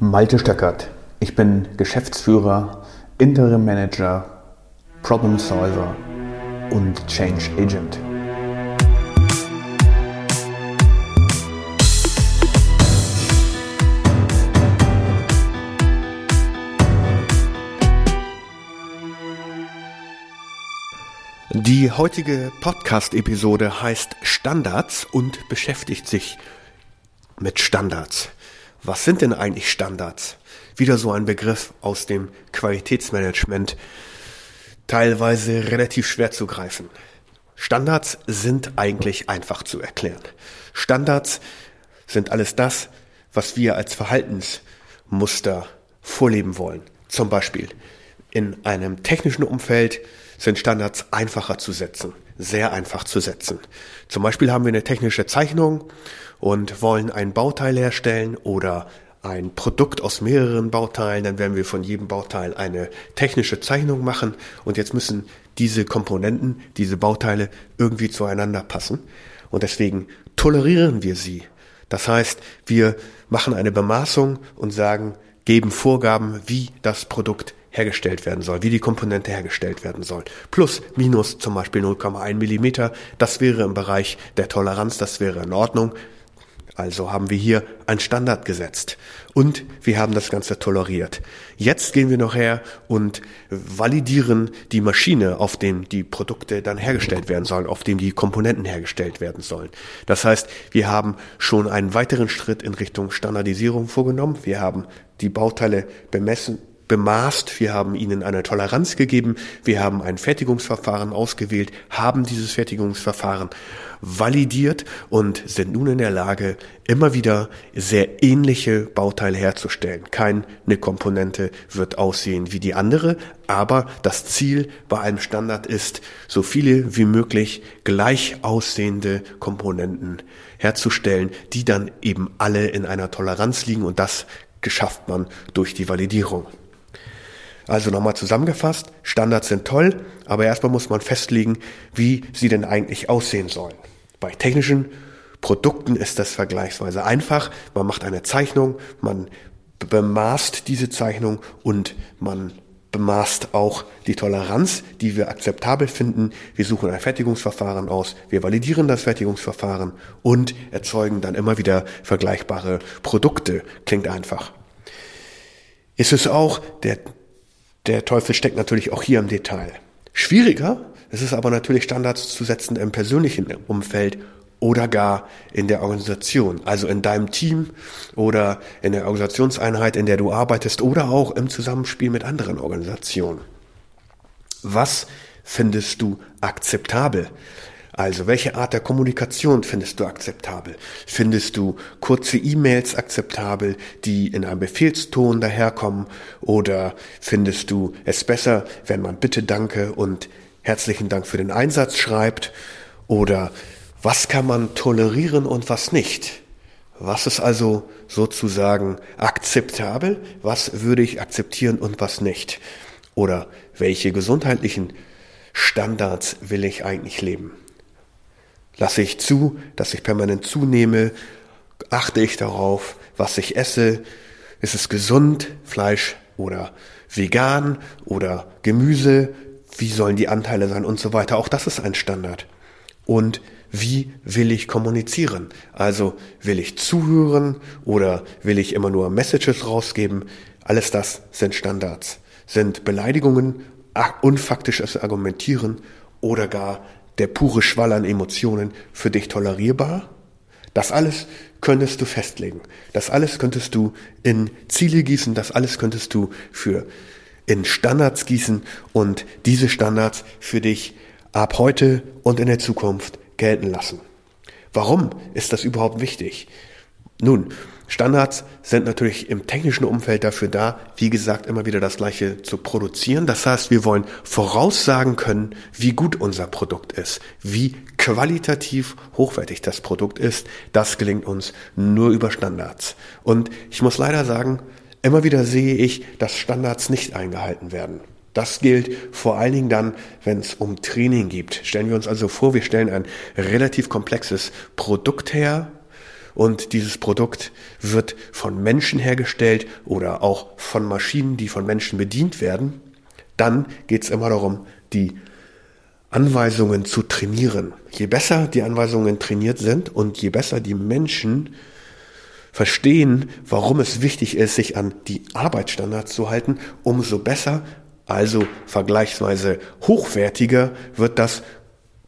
Malte Stöckert. Ich bin Geschäftsführer, Interim Manager, Problem Solver und Change Agent. Die heutige Podcast-Episode heißt Standards und beschäftigt sich mit Standards. Was sind denn eigentlich Standards? Wieder so ein Begriff aus dem Qualitätsmanagement, teilweise relativ schwer zu greifen. Standards sind eigentlich einfach zu erklären. Standards sind alles das, was wir als Verhaltensmuster vorleben wollen. Zum Beispiel in einem technischen Umfeld sind Standards einfacher zu setzen, sehr einfach zu setzen. Zum Beispiel haben wir eine technische Zeichnung und wollen ein Bauteil herstellen oder ein Produkt aus mehreren Bauteilen, dann werden wir von jedem Bauteil eine technische Zeichnung machen und jetzt müssen diese Komponenten, diese Bauteile irgendwie zueinander passen und deswegen tolerieren wir sie. Das heißt, wir machen eine Bemaßung und sagen, geben Vorgaben, wie das Produkt hergestellt werden soll, wie die Komponente hergestellt werden soll. Plus, minus zum Beispiel 0,1 Millimeter, das wäre im Bereich der Toleranz, das wäre in Ordnung. Also haben wir hier einen Standard gesetzt und wir haben das Ganze toleriert. Jetzt gehen wir noch her und validieren die Maschine, auf dem die Produkte dann hergestellt werden sollen, auf dem die Komponenten hergestellt werden sollen. Das heißt, wir haben schon einen weiteren Schritt in Richtung Standardisierung vorgenommen. Wir haben die Bauteile bemessen, bemaßt, wir haben ihnen eine Toleranz gegeben, wir haben ein Fertigungsverfahren ausgewählt, haben dieses Fertigungsverfahren validiert und sind nun in der Lage, immer wieder sehr ähnliche Bauteile herzustellen. Keine Komponente wird aussehen wie die andere, aber das Ziel bei einem Standard ist, so viele wie möglich gleich aussehende Komponenten herzustellen, die dann eben alle in einer Toleranz liegen und das geschafft man durch die Validierung. Also nochmal zusammengefasst, Standards sind toll, aber erstmal muss man festlegen, wie sie denn eigentlich aussehen sollen. Bei technischen Produkten ist das vergleichsweise einfach. Man macht eine Zeichnung, man bemaßt diese Zeichnung und man bemaßt auch die Toleranz, die wir akzeptabel finden. Wir suchen ein Fertigungsverfahren aus, wir validieren das Fertigungsverfahren und erzeugen dann immer wieder vergleichbare Produkte. Klingt einfach. Ist es auch der der Teufel steckt natürlich auch hier im Detail. Schwieriger ist es aber natürlich, Standards zu setzen im persönlichen Umfeld oder gar in der Organisation, also in deinem Team oder in der Organisationseinheit, in der du arbeitest oder auch im Zusammenspiel mit anderen Organisationen. Was findest du akzeptabel? Also, welche Art der Kommunikation findest du akzeptabel? Findest du kurze E-Mails akzeptabel, die in einem Befehlston daherkommen? Oder findest du es besser, wenn man Bitte, Danke und herzlichen Dank für den Einsatz schreibt? Oder was kann man tolerieren und was nicht? Was ist also sozusagen akzeptabel? Was würde ich akzeptieren und was nicht? Oder welche gesundheitlichen Standards will ich eigentlich leben? Lasse ich zu, dass ich permanent zunehme? Achte ich darauf, was ich esse? Ist es gesund, Fleisch oder vegan oder Gemüse? Wie sollen die Anteile sein und so weiter? Auch das ist ein Standard. Und wie will ich kommunizieren? Also will ich zuhören oder will ich immer nur Messages rausgeben? Alles das sind Standards. Sind Beleidigungen, unfaktisches Argumentieren oder gar der pure Schwall an Emotionen für dich tolerierbar? Das alles könntest du festlegen. Das alles könntest du in Ziele gießen. Das alles könntest du für in Standards gießen und diese Standards für dich ab heute und in der Zukunft gelten lassen. Warum ist das überhaupt wichtig? Nun, Standards sind natürlich im technischen Umfeld dafür da, wie gesagt, immer wieder das Gleiche zu produzieren. Das heißt, wir wollen voraussagen können, wie gut unser Produkt ist, wie qualitativ hochwertig das Produkt ist. Das gelingt uns nur über Standards. Und ich muss leider sagen, immer wieder sehe ich, dass Standards nicht eingehalten werden. Das gilt vor allen Dingen dann, wenn es um Training geht. Stellen wir uns also vor, wir stellen ein relativ komplexes Produkt her, und dieses Produkt wird von Menschen hergestellt oder auch von Maschinen, die von Menschen bedient werden, dann geht es immer darum, die Anweisungen zu trainieren. Je besser die Anweisungen trainiert sind und je besser die Menschen verstehen, warum es wichtig ist, sich an die Arbeitsstandards zu halten, umso besser, also vergleichsweise hochwertiger wird das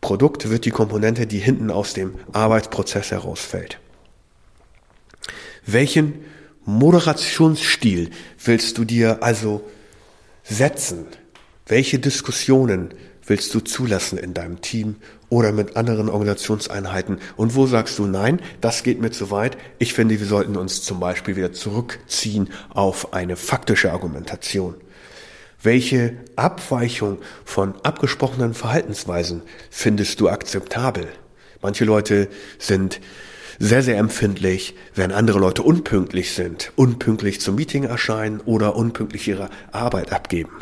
Produkt, wird die Komponente, die hinten aus dem Arbeitsprozess herausfällt. Welchen Moderationsstil willst du dir also setzen? Welche Diskussionen willst du zulassen in deinem Team oder mit anderen Organisationseinheiten? Und wo sagst du, nein, das geht mir zu weit. Ich finde, wir sollten uns zum Beispiel wieder zurückziehen auf eine faktische Argumentation. Welche Abweichung von abgesprochenen Verhaltensweisen findest du akzeptabel? Manche Leute sind sehr, sehr empfindlich, wenn andere Leute unpünktlich sind, unpünktlich zum Meeting erscheinen oder unpünktlich ihre Arbeit abgeben.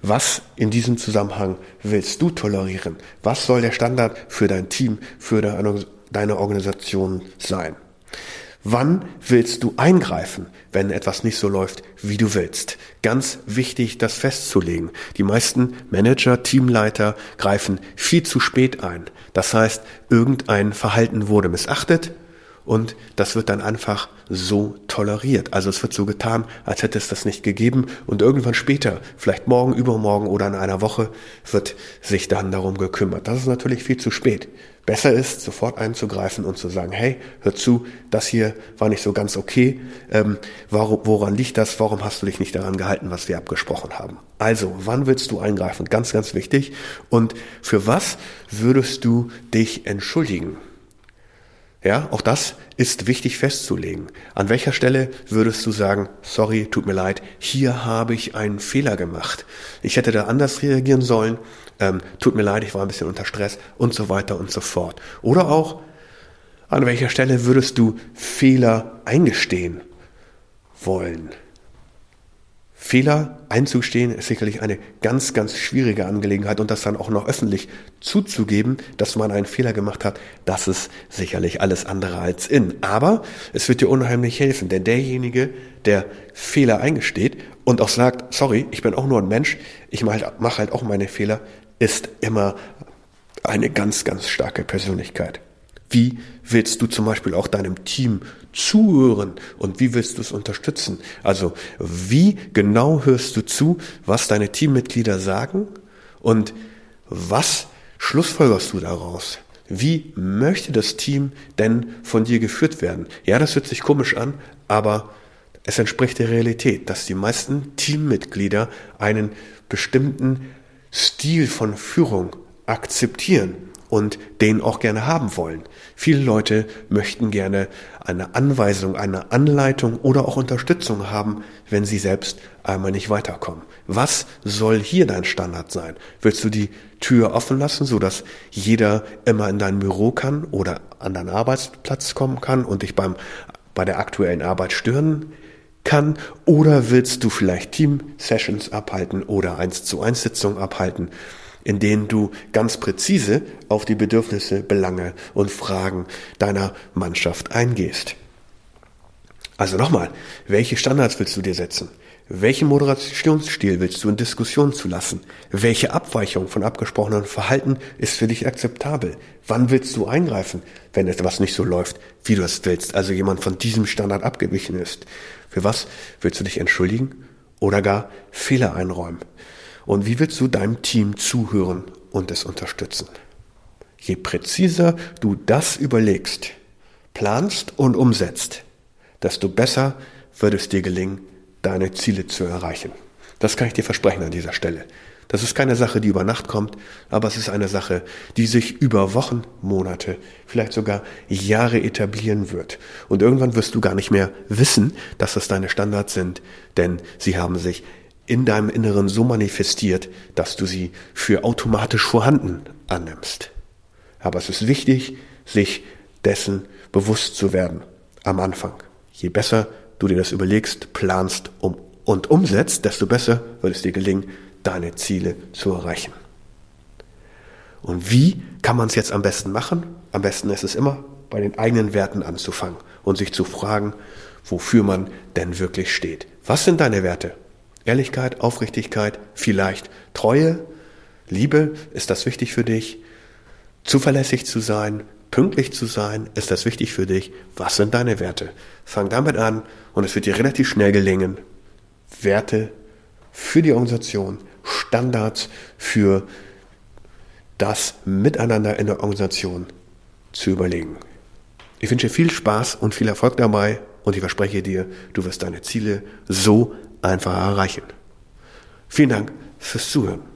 Was in diesem Zusammenhang willst du tolerieren? Was soll der Standard für dein Team, für deine Organisation sein? Wann willst du eingreifen, wenn etwas nicht so läuft, wie du willst? Ganz wichtig, das festzulegen. Die meisten Manager, Teamleiter greifen viel zu spät ein. Das heißt, irgendein Verhalten wurde missachtet und das wird dann einfach so toleriert. Also es wird so getan, als hätte es das nicht gegeben und irgendwann später, vielleicht morgen, übermorgen oder in einer Woche, wird sich dann darum gekümmert. Das ist natürlich viel zu spät. Besser ist, sofort einzugreifen und zu sagen, hey, hör zu, das hier war nicht so ganz okay. Ähm, warum, woran liegt das? Warum hast du dich nicht daran gehalten, was wir abgesprochen haben? Also, wann willst du eingreifen? Ganz, ganz wichtig. Und für was würdest du dich entschuldigen? Ja, auch das ist wichtig festzulegen. An welcher Stelle würdest du sagen, sorry, tut mir leid, hier habe ich einen Fehler gemacht. Ich hätte da anders reagieren sollen, ähm, tut mir leid, ich war ein bisschen unter Stress und so weiter und so fort. Oder auch, an welcher Stelle würdest du Fehler eingestehen wollen? Fehler einzugestehen ist sicherlich eine ganz, ganz schwierige Angelegenheit und das dann auch noch öffentlich zuzugeben, dass man einen Fehler gemacht hat, das ist sicherlich alles andere als in. Aber es wird dir unheimlich helfen, denn derjenige, der Fehler eingesteht und auch sagt, sorry, ich bin auch nur ein Mensch, ich mache halt auch meine Fehler, ist immer eine ganz, ganz starke Persönlichkeit. Wie willst du zum Beispiel auch deinem Team zuhören und wie willst du es unterstützen? Also wie genau hörst du zu, was deine Teammitglieder sagen und was schlussfolgerst du daraus? Wie möchte das Team denn von dir geführt werden? Ja, das hört sich komisch an, aber es entspricht der Realität, dass die meisten Teammitglieder einen bestimmten Stil von Führung akzeptieren und den auch gerne haben wollen. Viele Leute möchten gerne eine Anweisung, eine Anleitung oder auch Unterstützung haben, wenn sie selbst einmal nicht weiterkommen. Was soll hier dein Standard sein? Willst du die Tür offen lassen, so dass jeder immer in dein Büro kann oder an deinen Arbeitsplatz kommen kann und dich beim, bei der aktuellen Arbeit stören kann? Oder willst du vielleicht Team-Sessions abhalten oder eins zu eins Sitzungen abhalten? In denen du ganz präzise auf die Bedürfnisse, Belange und Fragen deiner Mannschaft eingehst. Also nochmal, welche Standards willst du dir setzen? Welchen Moderationsstil willst du in Diskussionen zulassen? Welche Abweichung von abgesprochenen Verhalten ist für dich akzeptabel? Wann willst du eingreifen, wenn etwas nicht so läuft, wie du es willst, also jemand von diesem Standard abgewichen ist? Für was willst du dich entschuldigen oder gar Fehler einräumen? Und wie willst du deinem Team zuhören und es unterstützen? Je präziser du das überlegst, planst und umsetzt, desto besser wird es dir gelingen, deine Ziele zu erreichen. Das kann ich dir versprechen an dieser Stelle. Das ist keine Sache, die über Nacht kommt, aber es ist eine Sache, die sich über Wochen, Monate, vielleicht sogar Jahre etablieren wird. Und irgendwann wirst du gar nicht mehr wissen, dass das deine Standards sind, denn sie haben sich in deinem Inneren so manifestiert, dass du sie für automatisch vorhanden annimmst. Aber es ist wichtig, sich dessen bewusst zu werden am Anfang. Je besser du dir das überlegst, planst um, und umsetzt, desto besser wird es dir gelingen, deine Ziele zu erreichen. Und wie kann man es jetzt am besten machen? Am besten ist es immer, bei den eigenen Werten anzufangen und sich zu fragen, wofür man denn wirklich steht. Was sind deine Werte? Ehrlichkeit, Aufrichtigkeit, vielleicht Treue, Liebe, ist das wichtig für dich? Zuverlässig zu sein, pünktlich zu sein, ist das wichtig für dich? Was sind deine Werte? Fang damit an und es wird dir relativ schnell gelingen, Werte für die Organisation, Standards für das Miteinander in der Organisation zu überlegen. Ich wünsche viel Spaß und viel Erfolg dabei und ich verspreche dir, du wirst deine Ziele so einfach erreichen. Vielen Dank fürs Zuhören.